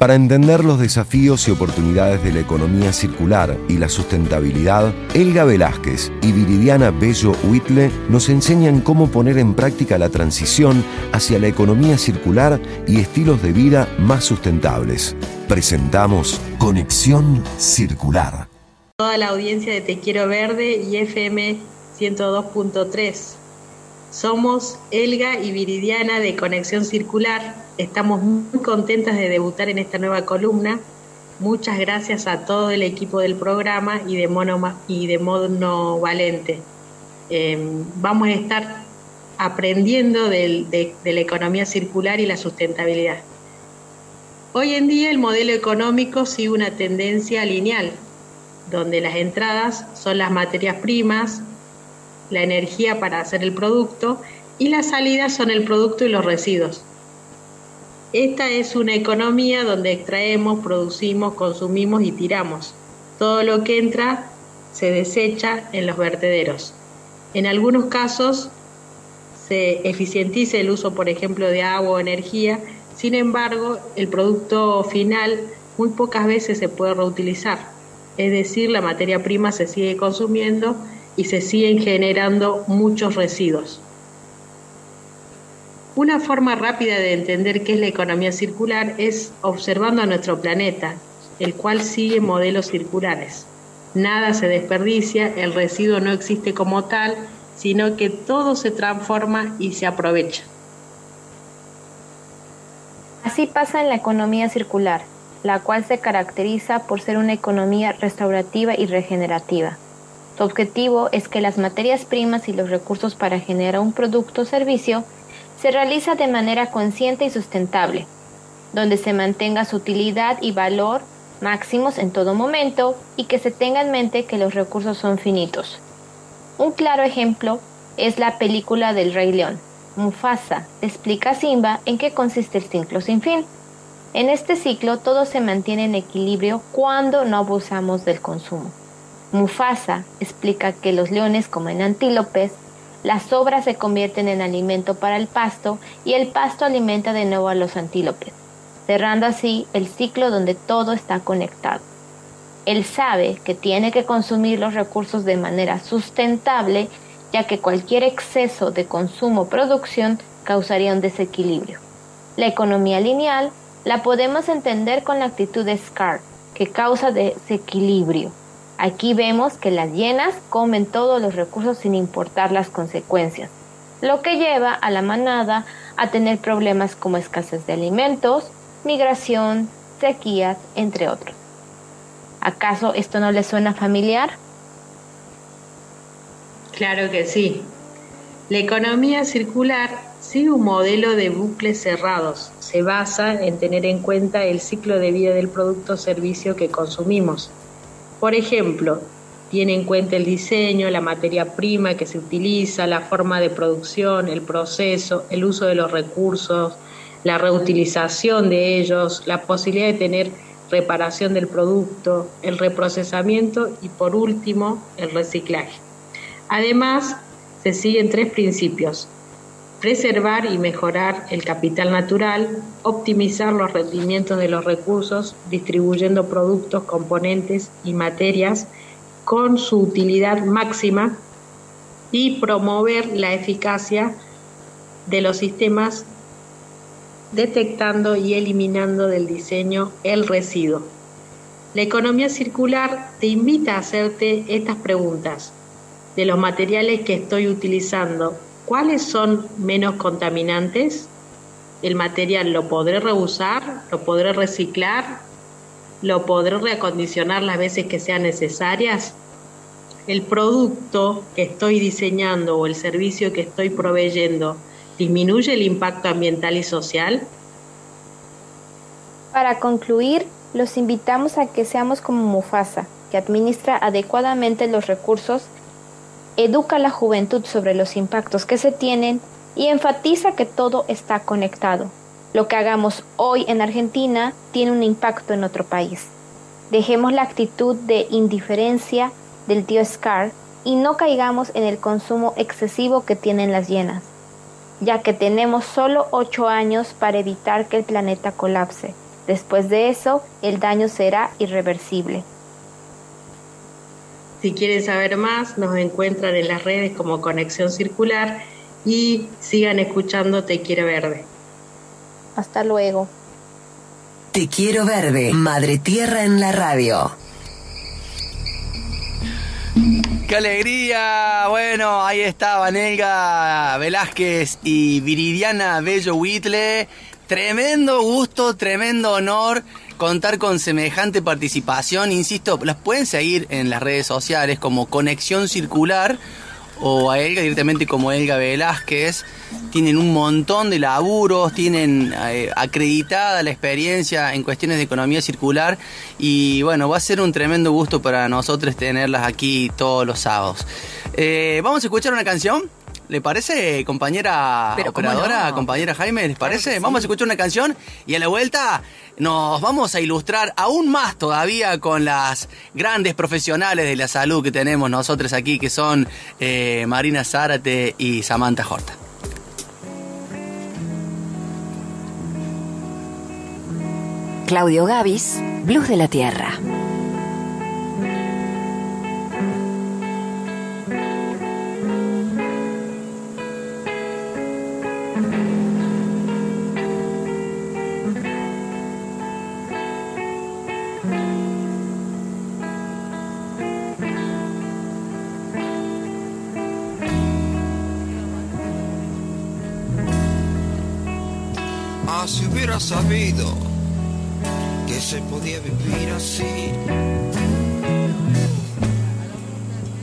Para entender los desafíos y oportunidades de la economía circular y la sustentabilidad, Elga Velázquez y Viridiana Bello Huitle nos enseñan cómo poner en práctica la transición hacia la economía circular y estilos de vida más sustentables. Presentamos Conexión Circular. Toda la audiencia de Te Quiero Verde y FM 102.3. Somos Elga y Viridiana de Conexión Circular. Estamos muy contentas de debutar en esta nueva columna. Muchas gracias a todo el equipo del programa y de Mono, y de Mono Valente. Em, vamos a estar aprendiendo de la economía circular y la sustentabilidad. Hoy en día el modelo económico sigue una tendencia lineal, donde las entradas son las materias primas, la energía para hacer el producto y las salidas son el producto y los residuos. Esta es una economía donde extraemos, producimos, consumimos y tiramos. Todo lo que entra se desecha en los vertederos. En algunos casos se eficientiza el uso, por ejemplo, de agua o energía, sin embargo, el producto final muy pocas veces se puede reutilizar, es decir, la materia prima se sigue consumiendo y se siguen generando muchos residuos. Una forma rápida de entender qué es la economía circular es observando a nuestro planeta, el cual sigue modelos circulares. Nada se desperdicia, el residuo no existe como tal, sino que todo se transforma y se aprovecha. Así pasa en la economía circular, la cual se caracteriza por ser una economía restaurativa y regenerativa. Su objetivo es que las materias primas y los recursos para generar un producto o servicio se realiza de manera consciente y sustentable, donde se mantenga su utilidad y valor máximos en todo momento y que se tenga en mente que los recursos son finitos. Un claro ejemplo es la película del Rey León. Mufasa explica a Simba en qué consiste el ciclo sin fin. En este ciclo todo se mantiene en equilibrio cuando no abusamos del consumo. Mufasa explica que los leones comen antílopes, las sobras se convierten en alimento para el pasto y el pasto alimenta de nuevo a los antílopes, cerrando así el ciclo donde todo está conectado. Él sabe que tiene que consumir los recursos de manera sustentable, ya que cualquier exceso de consumo o producción causaría un desequilibrio. La economía lineal la podemos entender con la actitud de Scar, que causa desequilibrio Aquí vemos que las llenas comen todos los recursos sin importar las consecuencias, lo que lleva a la manada a tener problemas como escasez de alimentos, migración, sequías, entre otros. ¿Acaso esto no le suena familiar? Claro que sí. La economía circular sigue un modelo de bucles cerrados. Se basa en tener en cuenta el ciclo de vida del producto o servicio que consumimos por ejemplo, tiene en cuenta el diseño, la materia prima que se utiliza, la forma de producción, el proceso, el uso de los recursos, la reutilización de ellos, la posibilidad de tener reparación del producto, el reprocesamiento y por último el reciclaje. Además, se siguen tres principios. Preservar y mejorar el capital natural, optimizar los rendimientos de los recursos, distribuyendo productos, componentes y materias con su utilidad máxima y promover la eficacia de los sistemas detectando y eliminando del diseño el residuo. La economía circular te invita a hacerte estas preguntas. De los materiales que estoy utilizando, ¿Cuáles son menos contaminantes? ¿El material lo podré reusar? ¿Lo podré reciclar? ¿Lo podré reacondicionar las veces que sean necesarias? ¿El producto que estoy diseñando o el servicio que estoy proveyendo disminuye el impacto ambiental y social? Para concluir, los invitamos a que seamos como Mufasa, que administra adecuadamente los recursos educa a la juventud sobre los impactos que se tienen y enfatiza que todo está conectado. Lo que hagamos hoy en Argentina tiene un impacto en otro país. Dejemos la actitud de indiferencia del tío Scar y no caigamos en el consumo excesivo que tienen las llenas, ya que tenemos solo ocho años para evitar que el planeta colapse. Después de eso, el daño será irreversible. Si quieren saber más, nos encuentran en las redes como Conexión Circular y sigan escuchando Te Quiero Verde. Hasta luego. Te Quiero Verde, Madre Tierra en la radio. ¡Qué alegría! Bueno, ahí está Vanelga Velázquez y Viridiana Bello Huitle. Tremendo gusto, tremendo honor contar con semejante participación. Insisto, las pueden seguir en las redes sociales como Conexión Circular o a Elga directamente como Elga Velázquez. Tienen un montón de laburos, tienen eh, acreditada la experiencia en cuestiones de economía circular y bueno, va a ser un tremendo gusto para nosotros tenerlas aquí todos los sábados. Eh, Vamos a escuchar una canción. ¿Le parece, compañera operadora, compañera Jaime? ¿Les parece? Vamos a escuchar una canción y a la vuelta nos vamos a ilustrar aún más todavía con las grandes profesionales de la salud que tenemos nosotros aquí, que son eh, Marina Zárate y Samantha Horta. Claudio Gavis, Blues de la Tierra. Si hubiera sabido que se podía vivir así,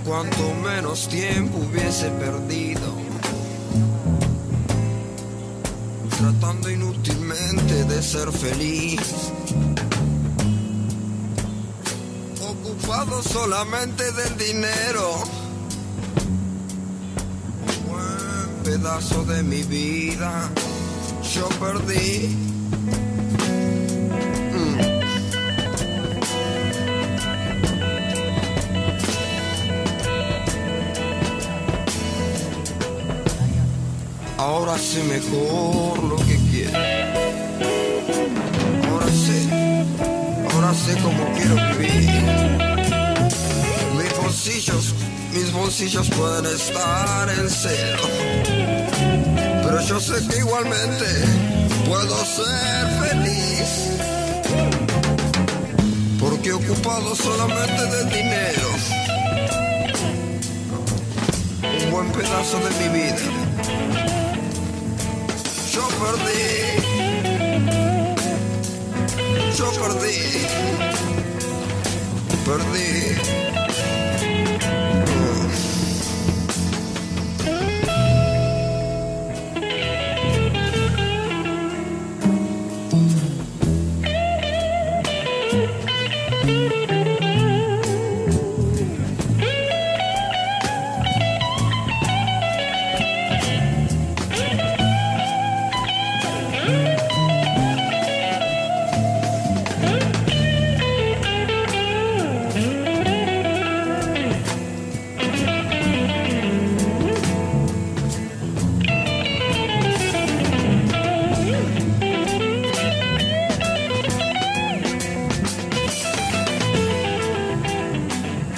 cuanto menos tiempo hubiese perdido, tratando inútilmente de ser feliz, ocupado solamente del dinero. Un buen pedazo de mi vida yo perdí. Mm. Ahora sé mejor lo que quiero. Ahora sé, ahora sé cómo quiero vivir. Mis bolsillos, mis bolsillos pueden estar en cero pero yo sé que igualmente puedo ser feliz. Porque ocupado solamente del dinero, un buen pedazo de mi vida, yo perdí. Yo perdí. Perdí. Música